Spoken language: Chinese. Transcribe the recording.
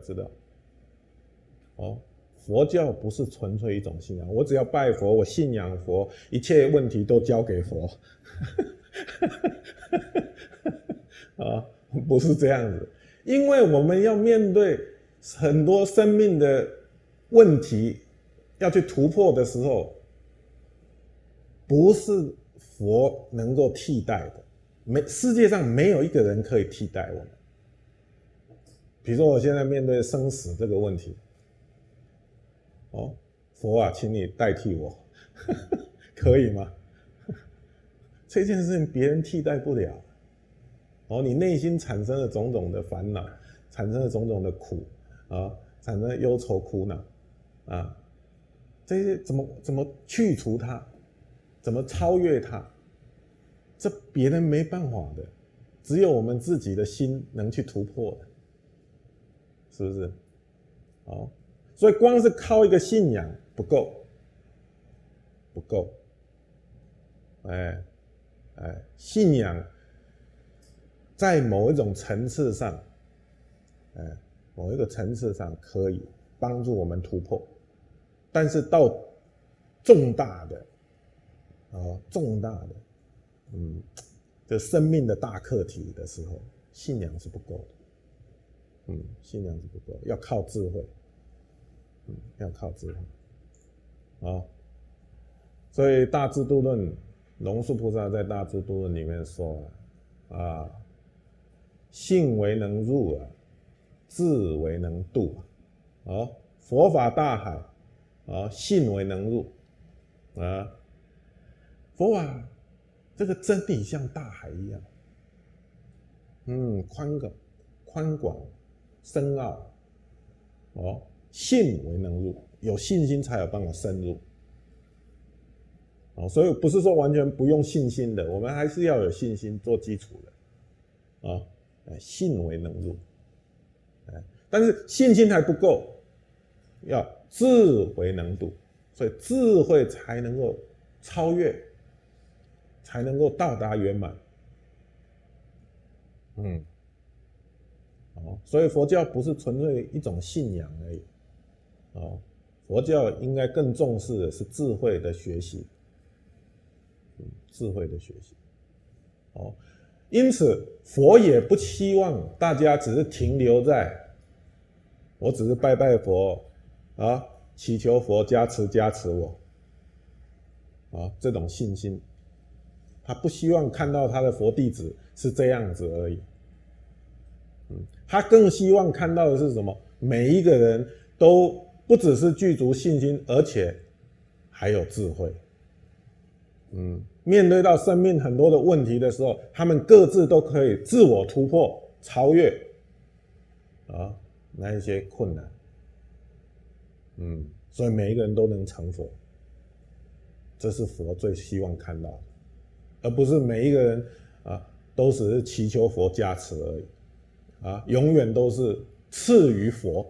知道，哦，佛教不是纯粹一种信仰，我只要拜佛，我信仰佛，一切问题都交给佛，啊，不是这样子，因为我们要面对很多生命的问题，要去突破的时候，不是佛能够替代的，没世界上没有一个人可以替代我们。比如说，我现在面对生死这个问题，哦，佛啊，请你代替我，可以吗？这件事情别人替代不了。哦，你内心产生了种种的烦恼，产生了种种的苦啊，产生了忧愁苦恼啊，这些怎么怎么去除它？怎么超越它？这别人没办法的，只有我们自己的心能去突破的。是不是？好，所以光是靠一个信仰不够，不够。哎，哎，信仰在某一种层次上，哎，某一个层次上可以帮助我们突破，但是到重大的，啊，重大的，嗯，这生命的大课题的时候，信仰是不够的。嗯，信仰是不够，要靠智慧。嗯，要靠智慧。啊，所以《大智度论》，龙树菩萨在《大智度论》里面说啊，啊信为能入啊，智为能度啊。啊，佛法大海啊，信为能入啊。佛法这个真理像大海一样，嗯，宽广，宽广。深奥，哦，信为能入，有信心才有办法深入，哦，所以不是说完全不用信心的，我们还是要有信心做基础的，啊，信为能入，哎，但是信心还不够，要智为能度，所以智慧才能够超越，才能够到达圆满，嗯。哦，所以佛教不是纯粹一种信仰而已，哦，佛教应该更重视的是智慧的学习，嗯，智慧的学习，哦，因此佛也不希望大家只是停留在，我只是拜拜佛，啊，祈求佛加持加持我，啊，这种信心，他不希望看到他的佛弟子是这样子而已。他更希望看到的是什么？每一个人都不只是具足信心，而且还有智慧。嗯，面对到生命很多的问题的时候，他们各自都可以自我突破、超越啊那一些困难。嗯，所以每一个人都能成佛，这是佛最希望看到的，而不是每一个人啊都只是祈求佛加持而已。啊，永远都是次于佛，